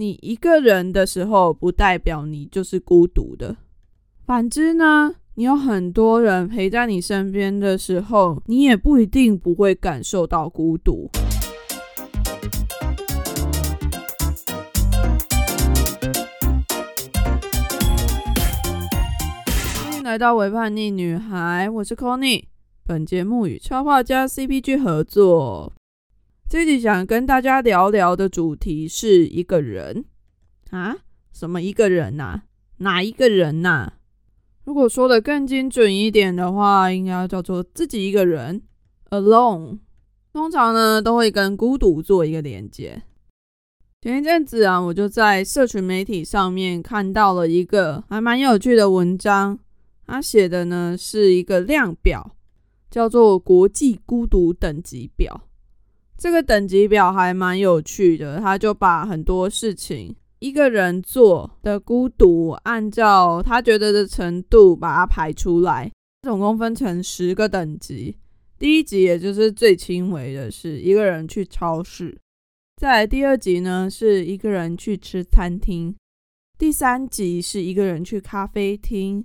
你一个人的时候，不代表你就是孤独的。反之呢，你有很多人陪在你身边的时候，你也不一定不会感受到孤独。欢迎来到伪叛逆女孩，我是 Conny。本节目与超画家 CPG 合作。这集想跟大家聊聊的主题是一个人啊？什么一个人呐？哪一个人呐？如果说的更精准一点的话，应该叫做自己一个人，alone。通常呢，都会跟孤独做一个连接。前一阵子啊，我就在社群媒体上面看到了一个还蛮有趣的文章，他写的呢是一个量表，叫做国际孤独等级表。这个等级表还蛮有趣的，他就把很多事情一个人做的孤独，按照他觉得的程度把它排出来，总共分成十个等级。第一级也就是最轻微的，是一个人去超市；再来第二级呢，是一个人去吃餐厅；第三级是一个人去咖啡厅；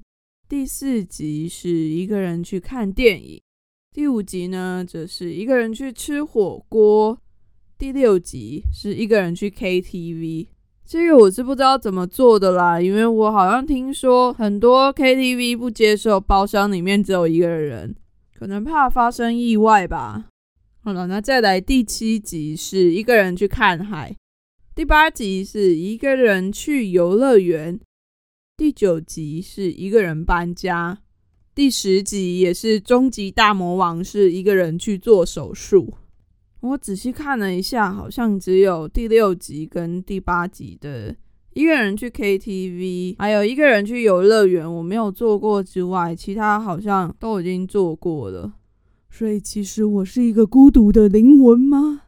第四级是一个人去看电影。第五集呢，则是一个人去吃火锅；第六集是一个人去 KTV。这个我是不知道怎么做的啦，因为我好像听说很多 KTV 不接受包厢里面只有一个人，可能怕发生意外吧。好了，那再来第七集是一个人去看海；第八集是一个人去游乐园；第九集是一个人搬家。第十集也是终极大魔王，是一个人去做手术。我仔细看了一下，好像只有第六集跟第八集的一个人去 KTV，还有一个人去游乐园，我没有做过之外，其他好像都已经做过了。所以其实我是一个孤独的灵魂吗？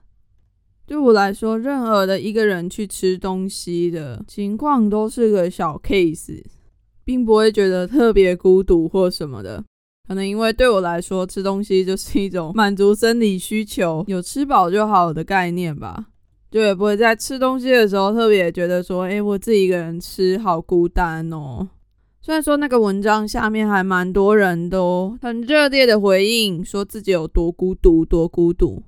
对我来说，任何的一个人去吃东西的情况都是个小 case。并不会觉得特别孤独或什么的，可能因为对我来说，吃东西就是一种满足生理需求，有吃饱就好的概念吧。就也不会在吃东西的时候特别觉得说，哎，我自己一个人吃好孤单哦。虽然说那个文章下面还蛮多人都很热烈的回应，说自己有多孤独，多孤独，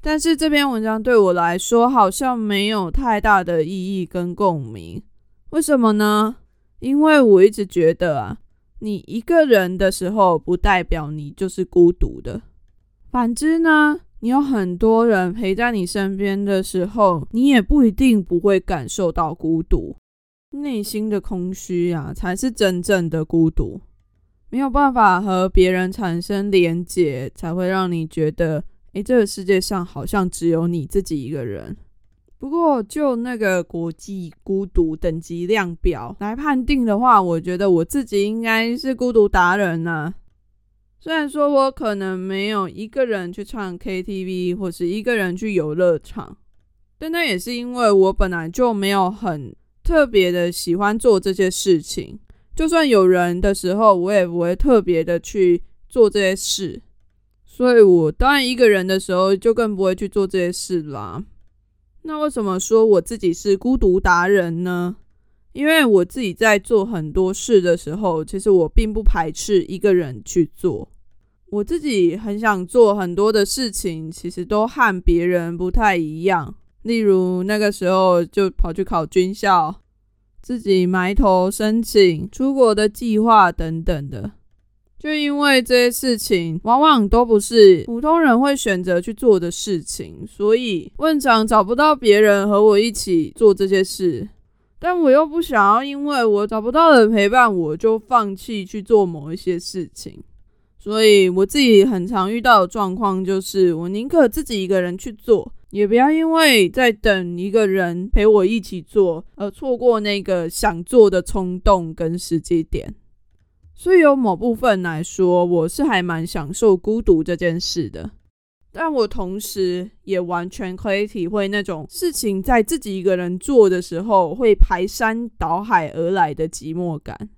但是这篇文章对我来说好像没有太大的意义跟共鸣。为什么呢？因为我一直觉得啊，你一个人的时候，不代表你就是孤独的。反之呢，你有很多人陪在你身边的时候，你也不一定不会感受到孤独。内心的空虚啊，才是真正的孤独。没有办法和别人产生连结，才会让你觉得，诶，这个世界上好像只有你自己一个人。不过，就那个国际孤独等级量表来判定的话，我觉得我自己应该是孤独达人呢。虽然说我可能没有一个人去唱 KTV，或是一个人去游乐场，但那也是因为我本来就没有很特别的喜欢做这些事情。就算有人的时候，我也不会特别的去做这些事。所以我当然一个人的时候，就更不会去做这些事啦。那为什么说我自己是孤独达人呢？因为我自己在做很多事的时候，其实我并不排斥一个人去做。我自己很想做很多的事情，其实都和别人不太一样。例如那个时候就跑去考军校，自己埋头申请出国的计划等等的。就因为这些事情往往都不是普通人会选择去做的事情，所以问长找不到别人和我一起做这些事，但我又不想要因为我找不到人陪伴，我就放弃去做某一些事情。所以我自己很常遇到的状况就是，我宁可自己一个人去做，也不要因为在等一个人陪我一起做而错过那个想做的冲动跟时机点。所以，有某部分来说，我是还蛮享受孤独这件事的。但我同时也完全可以体会那种事情在自己一个人做的时候会排山倒海而来的寂寞感。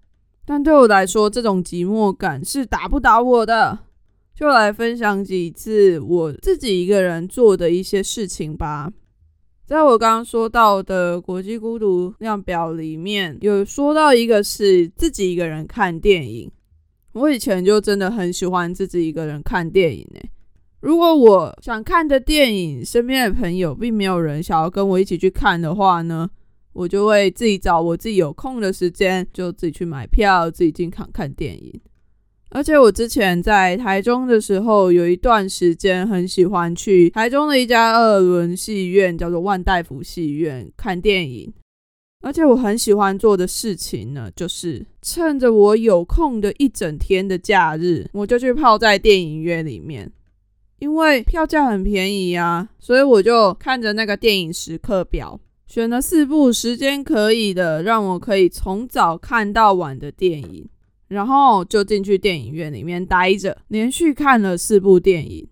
但对我来说，这种寂寞感是打不倒我的。就来分享几次我自己一个人做的一些事情吧。在我刚刚说到的国际孤独量表里面，有说到一个是自己一个人看电影。我以前就真的很喜欢自己一个人看电影诶。如果我想看的电影，身边的朋友并没有人想要跟我一起去看的话呢，我就会自己找我自己有空的时间，就自己去买票，自己进场看电影。而且我之前在台中的时候，有一段时间很喜欢去台中的一家二轮戏院，叫做万代福戏院看电影。而且我很喜欢做的事情呢，就是趁着我有空的一整天的假日，我就去泡在电影院里面，因为票价很便宜啊，所以我就看着那个电影时刻表，选了四部时间可以的，让我可以从早看到晚的电影，然后就进去电影院里面待着，连续看了四部电影。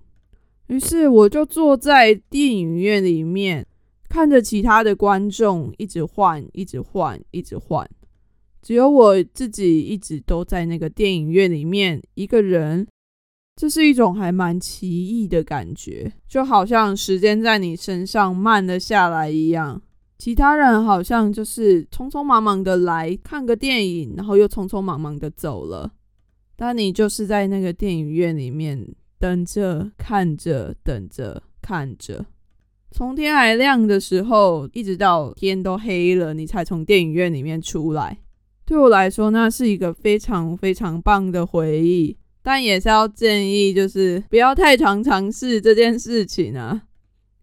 于是我就坐在电影院里面。看着其他的观众一直换，一直换，一直换，只有我自己一直都在那个电影院里面一个人，这是一种还蛮奇异的感觉，就好像时间在你身上慢了下来一样。其他人好像就是匆匆忙忙的来看个电影，然后又匆匆忙忙的走了，但你就是在那个电影院里面等着，看着，等着，看着。从天还亮的时候，一直到天都黑了，你才从电影院里面出来。对我来说，那是一个非常非常棒的回忆。但也是要建议，就是不要太常尝试这件事情啊。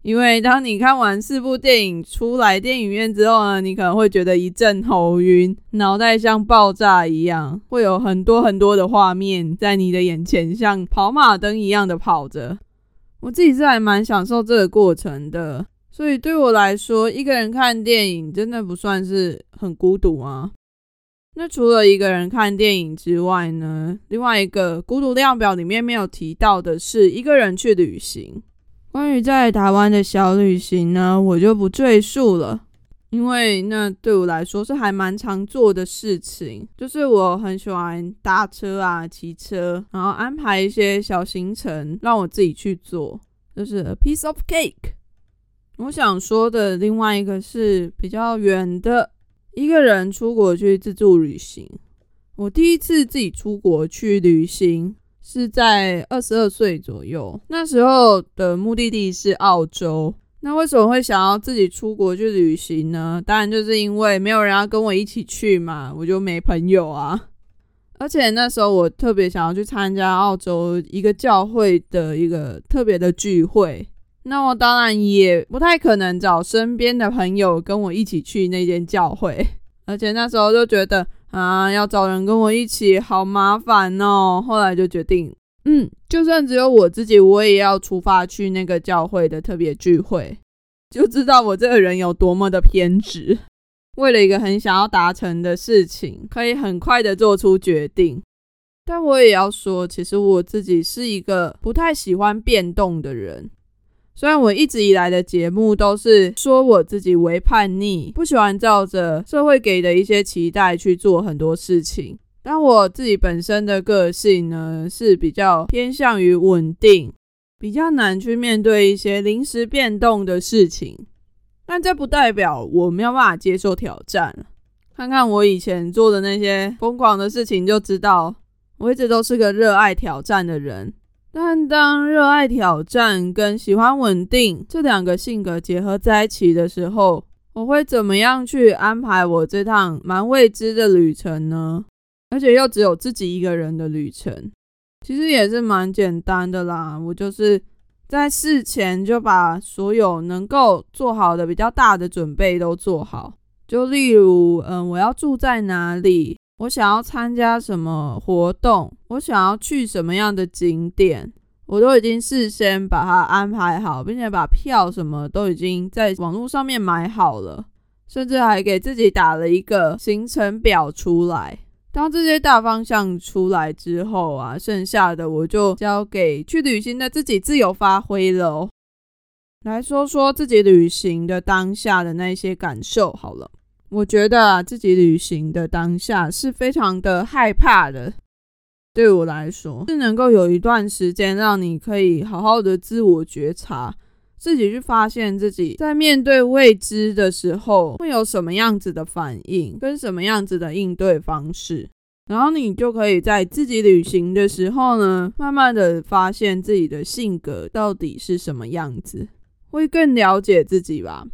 因为当你看完四部电影出来电影院之后呢，你可能会觉得一阵头晕，脑袋像爆炸一样，会有很多很多的画面在你的眼前，像跑马灯一样的跑着。我自己是还蛮享受这个过程的，所以对我来说，一个人看电影真的不算是很孤独啊。那除了一个人看电影之外呢，另外一个孤独量表里面没有提到的是一个人去旅行。关于在台湾的小旅行呢，我就不赘述了。因为那对我来说是还蛮常做的事情，就是我很喜欢搭车啊、骑车，然后安排一些小行程让我自己去做，就是 a piece of cake。我想说的另外一个是比较远的，一个人出国去自助旅行。我第一次自己出国去旅行是在二十二岁左右，那时候的目的地是澳洲。那为什么会想要自己出国去旅行呢？当然就是因为没有人要跟我一起去嘛，我就没朋友啊。而且那时候我特别想要去参加澳洲一个教会的一个特别的聚会，那我当然也不太可能找身边的朋友跟我一起去那间教会。而且那时候就觉得啊，要找人跟我一起好麻烦哦。后来就决定。嗯，就算只有我自己，我也要出发去那个教会的特别聚会，就知道我这个人有多么的偏执。为了一个很想要达成的事情，可以很快的做出决定。但我也要说，其实我自己是一个不太喜欢变动的人。虽然我一直以来的节目都是说我自己为叛逆，不喜欢照着社会给的一些期待去做很多事情。但我自己本身的个性呢，是比较偏向于稳定，比较难去面对一些临时变动的事情。但这不代表我没有办法接受挑战。看看我以前做的那些疯狂的事情，就知道我一直都是个热爱挑战的人。但当热爱挑战跟喜欢稳定这两个性格结合在一起的时候，我会怎么样去安排我这趟蛮未知的旅程呢？而且又只有自己一个人的旅程，其实也是蛮简单的啦。我就是在事前就把所有能够做好的比较大的准备都做好，就例如，嗯，我要住在哪里，我想要参加什么活动，我想要去什么样的景点，我都已经事先把它安排好，并且把票什么都已经在网络上面买好了，甚至还给自己打了一个行程表出来。当这些大方向出来之后啊，剩下的我就交给去旅行的自己自由发挥了。来说说自己旅行的当下的那些感受好了。我觉得，自己旅行的当下是非常的害怕的。对我来说，是能够有一段时间让你可以好好的自我觉察，自己去发现自己在面对未知的时候会有什么样子的反应，跟什么样子的应对方式。然后你就可以在自己旅行的时候呢，慢慢的发现自己的性格到底是什么样子，会更了解自己吧。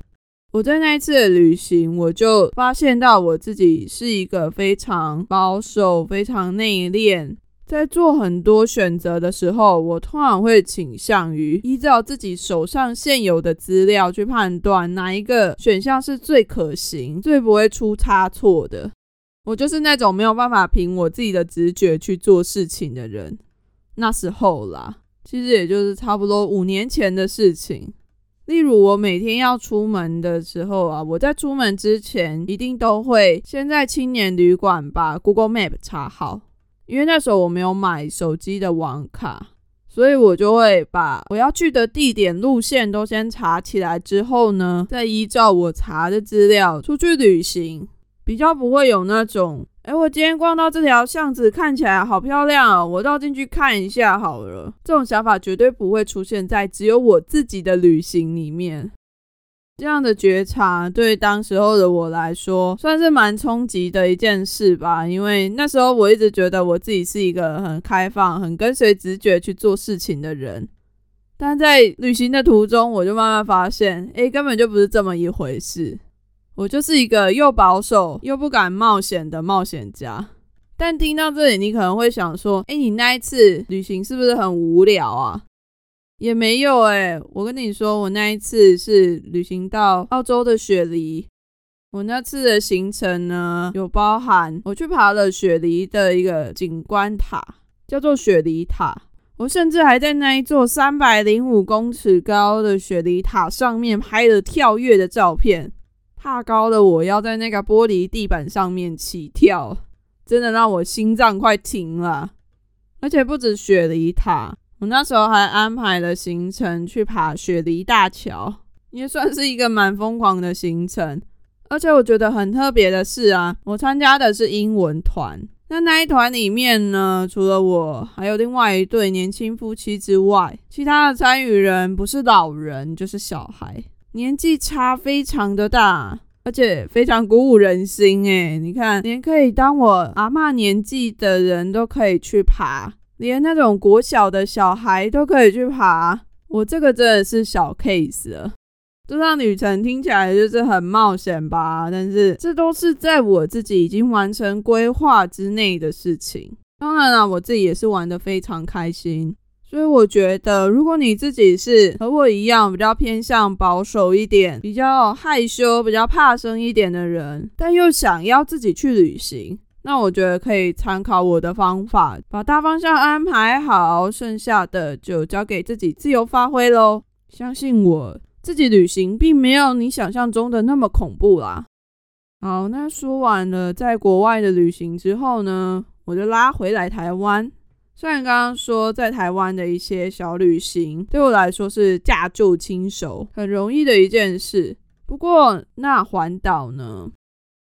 我在那一次的旅行，我就发现到我自己是一个非常保守、非常内敛，在做很多选择的时候，我通常会倾向于依照自己手上现有的资料去判断哪一个选项是最可行、最不会出差错的。我就是那种没有办法凭我自己的直觉去做事情的人。那时候啦，其实也就是差不多五年前的事情。例如，我每天要出门的时候啊，我在出门之前一定都会先在青年旅馆把 Google Map 查好，因为那时候我没有买手机的网卡，所以我就会把我要去的地点、路线都先查起来，之后呢，再依照我查的资料出去旅行，比较不会有那种。哎，我今天逛到这条巷子，看起来好漂亮哦，我倒进去看一下好了。这种想法绝对不会出现在只有我自己的旅行里面。这样的觉察对当时候的我来说，算是蛮冲击的一件事吧。因为那时候我一直觉得我自己是一个很开放、很跟随直觉去做事情的人，但在旅行的途中，我就慢慢发现，哎，根本就不是这么一回事。我就是一个又保守又不敢冒险的冒险家，但听到这里，你可能会想说：“哎，你那一次旅行是不是很无聊啊？”也没有哎，我跟你说，我那一次是旅行到澳洲的雪梨。我那次的行程呢，有包含我去爬了雪梨的一个景观塔，叫做雪梨塔。我甚至还在那一座三百零五公尺高的雪梨塔上面拍了跳跃的照片。怕高的我要在那个玻璃地板上面起跳，真的让我心脏快停了。而且不止雪梨塔，我那时候还安排了行程去爬雪梨大桥，也算是一个蛮疯狂的行程。而且我觉得很特别的是啊，我参加的是英文团，那那一团里面呢，除了我，还有另外一对年轻夫妻之外，其他的参与人不是老人就是小孩。年纪差非常的大，而且非常鼓舞人心诶，你看，连可以当我阿妈年纪的人都可以去爬，连那种国小的小孩都可以去爬，我这个真的是小 case 了。这趟旅程听起来就是很冒险吧？但是这都是在我自己已经完成规划之内的事情。当然了，我自己也是玩的非常开心。所以我觉得，如果你自己是和我一样比较偏向保守一点、比较害羞、比较怕生一点的人，但又想要自己去旅行，那我觉得可以参考我的方法，把大方向安排好，剩下的就交给自己自由发挥喽。相信我自己旅行并没有你想象中的那么恐怖啦。好，那说完了在国外的旅行之后呢，我就拉回来台湾。虽然刚刚说在台湾的一些小旅行对我来说是驾就亲手，很容易的一件事，不过那环岛呢？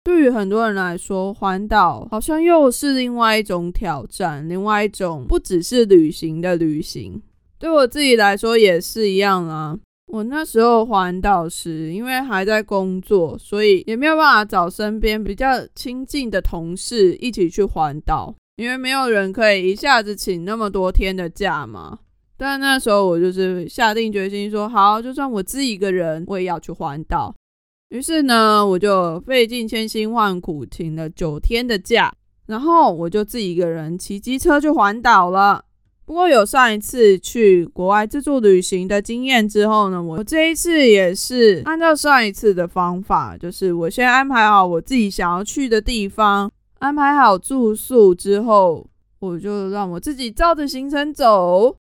对于很多人来说，环岛好像又是另外一种挑战，另外一种不只是旅行的旅行。对我自己来说也是一样啊。我那时候环岛时，因为还在工作，所以也没有办法找身边比较亲近的同事一起去环岛。因为没有人可以一下子请那么多天的假嘛，但那时候我就是下定决心说，好，就算我自己一个人，我也要去环岛。于是呢，我就费尽千辛万苦请了九天的假，然后我就自己一个人骑机车去环岛了。不过有上一次去国外自助旅行的经验之后呢，我这一次也是按照上一次的方法，就是我先安排好我自己想要去的地方。安排好住宿之后，我就让我自己照着行程走。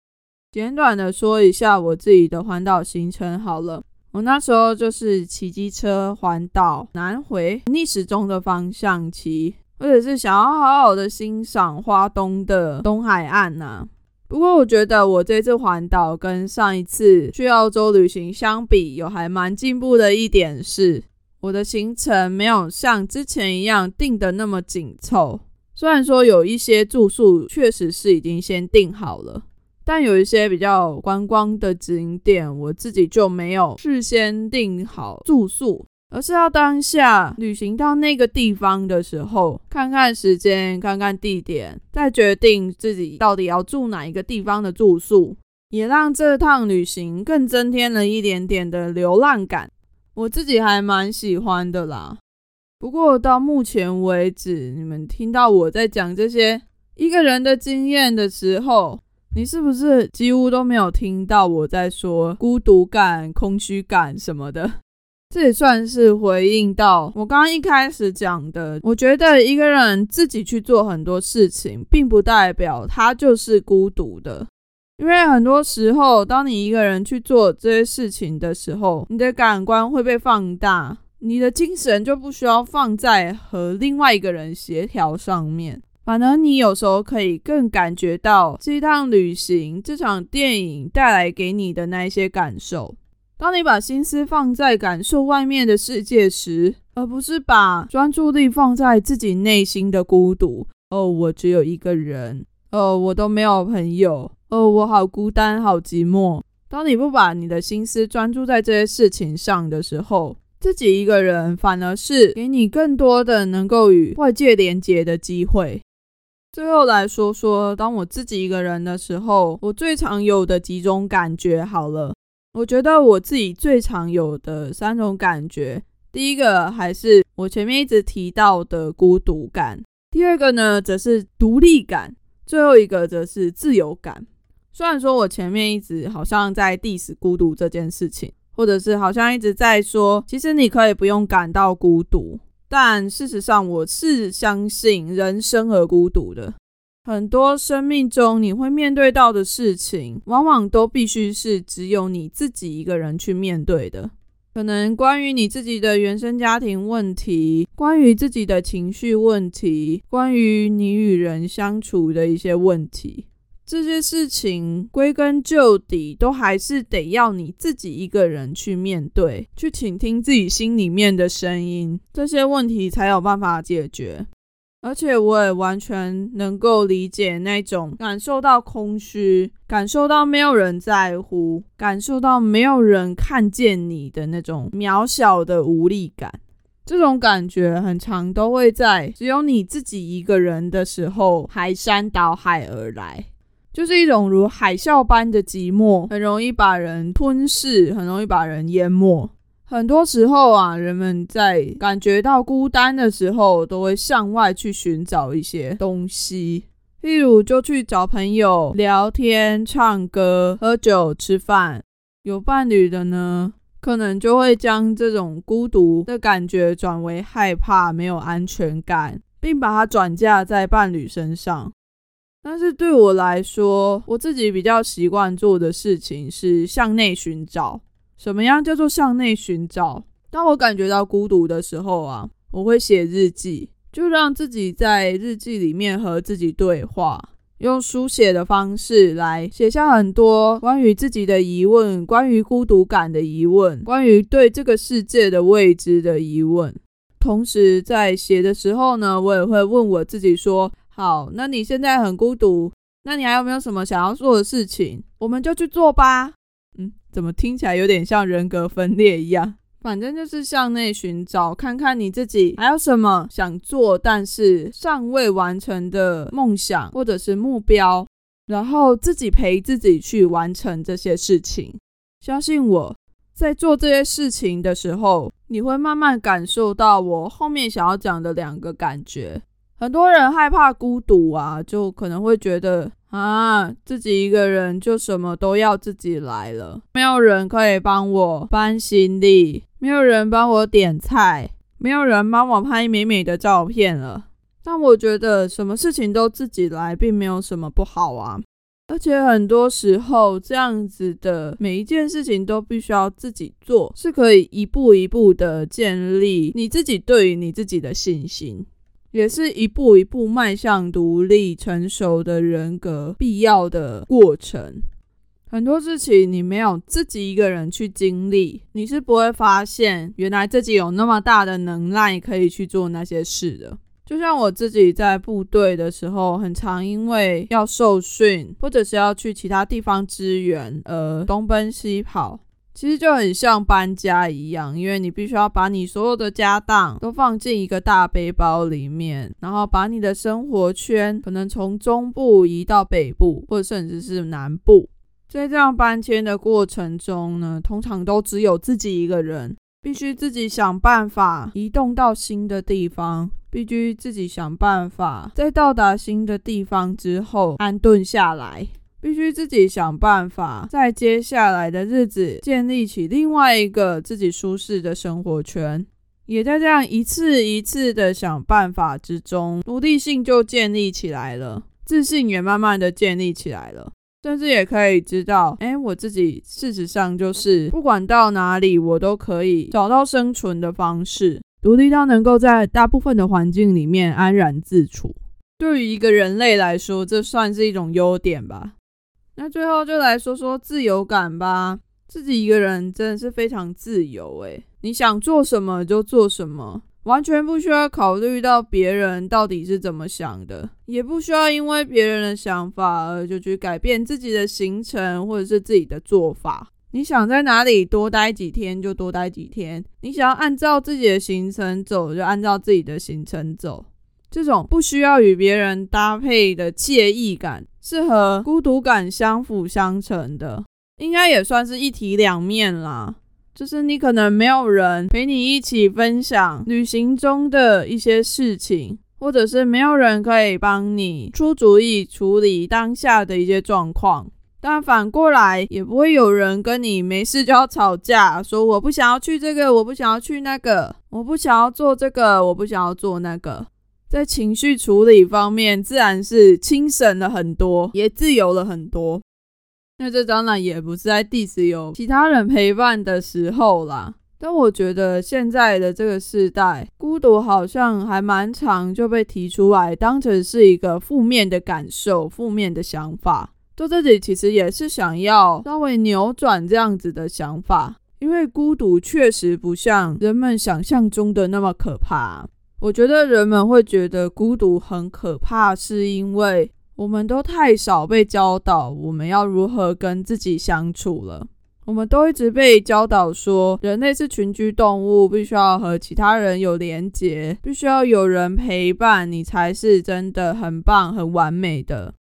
简短的说一下我自己的环岛行程好了。我那时候就是骑机车环岛南回，逆时钟的方向骑，或者是想要好好的欣赏花东的东海岸呐。不过我觉得我这次环岛跟上一次去澳洲旅行相比，有还蛮进步的一点是。我的行程没有像之前一样定的那么紧凑，虽然说有一些住宿确实是已经先订好了，但有一些比较观光的景点，我自己就没有事先订好住宿，而是要当下旅行到那个地方的时候，看看时间，看看地点，再决定自己到底要住哪一个地方的住宿，也让这趟旅行更增添了一点点的流浪感。我自己还蛮喜欢的啦。不过到目前为止，你们听到我在讲这些一个人的经验的时候，你是不是几乎都没有听到我在说孤独感、空虚感什么的？这也算是回应到我刚刚一开始讲的。我觉得一个人自己去做很多事情，并不代表他就是孤独的，因为很多时候，当你一个人去做这些事情的时候，你的感官会被放大。你的精神就不需要放在和另外一个人协调上面，反而你有时候可以更感觉到这趟旅行、这场电影带来给你的那一些感受。当你把心思放在感受外面的世界时，而不是把专注力放在自己内心的孤独。哦，我只有一个人。哦，我都没有朋友。哦，我好孤单，好寂寞。当你不把你的心思专注在这些事情上的时候，自己一个人反而是给你更多的能够与外界连接的机会。最后来说说，当我自己一个人的时候，我最常有的几种感觉。好了，我觉得我自己最常有的三种感觉，第一个还是我前面一直提到的孤独感，第二个呢则是独立感，最后一个则是自由感。虽然说我前面一直好像在 diss 孤独这件事情。或者是好像一直在说，其实你可以不用感到孤独，但事实上我是相信人生而孤独的。很多生命中你会面对到的事情，往往都必须是只有你自己一个人去面对的。可能关于你自己的原生家庭问题，关于自己的情绪问题，关于你与人相处的一些问题。这些事情归根究底，都还是得要你自己一个人去面对，去倾听自己心里面的声音，这些问题才有办法解决。而且我也完全能够理解那种感受到空虚、感受到没有人在乎、感受到没有人看见你的那种渺小的无力感。这种感觉很长，都会在只有你自己一个人的时候排山倒海而来。就是一种如海啸般的寂寞，很容易把人吞噬，很容易把人淹没。很多时候啊，人们在感觉到孤单的时候，都会向外去寻找一些东西，例如就去找朋友聊天、唱歌、喝酒、吃饭。有伴侣的呢，可能就会将这种孤独的感觉转为害怕、没有安全感，并把它转嫁在伴侣身上。但是对我来说，我自己比较习惯做的事情是向内寻找。什么样叫做向内寻找？当我感觉到孤独的时候啊，我会写日记，就让自己在日记里面和自己对话，用书写的方式来写下很多关于自己的疑问，关于孤独感的疑问，关于对这个世界的未知的疑问。同时在写的时候呢，我也会问我自己说。好，那你现在很孤独，那你还有没有什么想要做的事情？我们就去做吧。嗯，怎么听起来有点像人格分裂一样？反正就是向内寻找，看看你自己还有什么想做但是尚未完成的梦想或者是目标，然后自己陪自己去完成这些事情。相信我在做这些事情的时候，你会慢慢感受到我后面想要讲的两个感觉。很多人害怕孤独啊，就可能会觉得啊，自己一个人就什么都要自己来了，没有人可以帮我搬行李，没有人帮我点菜，没有人帮我拍美美的照片了。但我觉得什么事情都自己来，并没有什么不好啊。而且很多时候，这样子的每一件事情都必须要自己做，是可以一步一步的建立你自己对于你自己的信心。也是一步一步迈向独立成熟的人格必要的过程。很多事情你没有自己一个人去经历，你是不会发现原来自己有那么大的能耐可以去做那些事的。就像我自己在部队的时候，很常因为要受训，或者是要去其他地方支援，而东奔西跑。其实就很像搬家一样，因为你必须要把你所有的家当都放进一个大背包里面，然后把你的生活圈可能从中部移到北部，或者甚至是南部。在这样搬迁的过程中呢，通常都只有自己一个人，必须自己想办法移动到新的地方，必须自己想办法在到达新的地方之后安顿下来。必须自己想办法，在接下来的日子建立起另外一个自己舒适的生活圈，也在这样一次一次的想办法之中，独立性就建立起来了，自信也慢慢的建立起来了，甚至也可以知道，哎，我自己事实上就是不管到哪里，我都可以找到生存的方式，独立到能够在大部分的环境里面安然自处。对于一个人类来说，这算是一种优点吧。那最后就来说说自由感吧。自己一个人真的是非常自由诶，你想做什么就做什么，完全不需要考虑到别人到底是怎么想的，也不需要因为别人的想法而就去改变自己的行程或者是自己的做法。你想在哪里多待几天就多待几天，你想要按照自己的行程走就按照自己的行程走。这种不需要与别人搭配的惬意感，是和孤独感相辅相成的，应该也算是一体两面啦。就是你可能没有人陪你一起分享旅行中的一些事情，或者是没有人可以帮你出主意处理当下的一些状况。但反过来，也不会有人跟你没事就要吵架，说我不想要去这个，我不想要去那个，我不想要做这个，我不想要做那个。在情绪处理方面，自然是轻省了很多，也自由了很多。那这当然也不是在 diss 有其他人陪伴的时候啦。但我觉得现在的这个时代，孤独好像还蛮常就被提出来，当成是一个负面的感受、负面的想法。做自己其实也是想要稍微扭转这样子的想法，因为孤独确实不像人们想象中的那么可怕。我觉得人们会觉得孤独很可怕，是因为我们都太少被教导我们要如何跟自己相处了。我们都一直被教导说，人类是群居动物，必须要和其他人有连结，必须要有人陪伴你才是真的很棒、很完美的。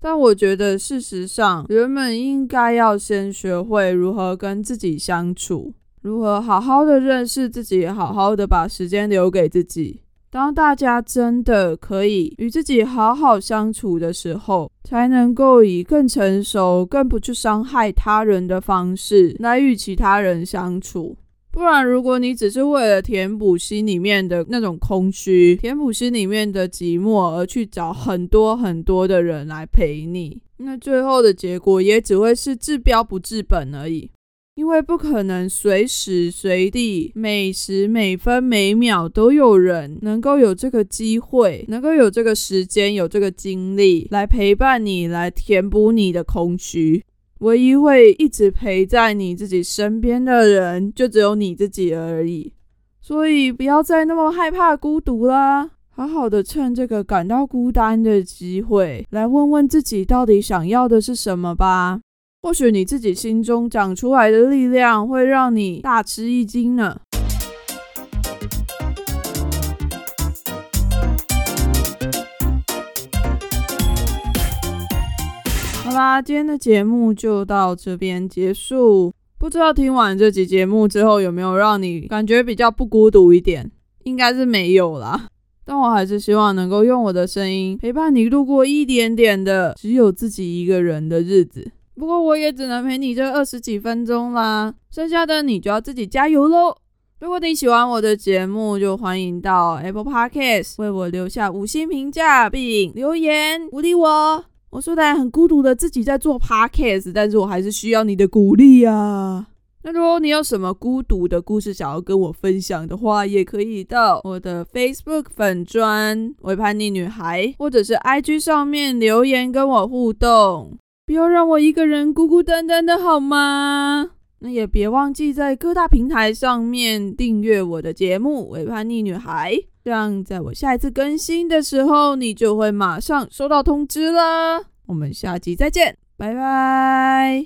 但我觉得，事实上，人们应该要先学会如何跟自己相处。如何好好的认识自己，好好的把时间留给自己。当大家真的可以与自己好好相处的时候，才能够以更成熟、更不去伤害他人的方式来与其他人相处。不然，如果你只是为了填补心里面的那种空虚，填补心里面的寂寞而去找很多很多的人来陪你，那最后的结果也只会是治标不治本而已。因为不可能随时随地、每时每分每秒都有人能够有这个机会，能够有这个时间、有这个精力来陪伴你，来填补你的空虚。唯一会一直陪在你自己身边的人，就只有你自己而已。所以不要再那么害怕孤独啦，好好的趁这个感到孤单的机会，来问问自己到底想要的是什么吧。或许你自己心中长出来的力量会让你大吃一惊呢。好啦，今天的节目就到这边结束。不知道听完这集节目之后，有没有让你感觉比较不孤独一点？应该是没有啦。但我还是希望能够用我的声音陪伴你度过一点点的只有自己一个人的日子。不过我也只能陪你这二十几分钟啦，剩下的你就要自己加油喽。如果你喜欢我的节目，就欢迎到 Apple Podcast 为我留下五星评价并留言鼓励我。我虽然很孤独的自己在做 Podcast，但是我还是需要你的鼓励啊。那如果你有什么孤独的故事想要跟我分享的话，也可以到我的 Facebook 粉砖为叛逆女孩，或者是 IG 上面留言跟我互动。不要让我一个人孤孤单单的好吗？那也别忘记在各大平台上面订阅我的节目《伪叛逆女孩》，这样在我下一次更新的时候，你就会马上收到通知了。我们下集再见，拜拜。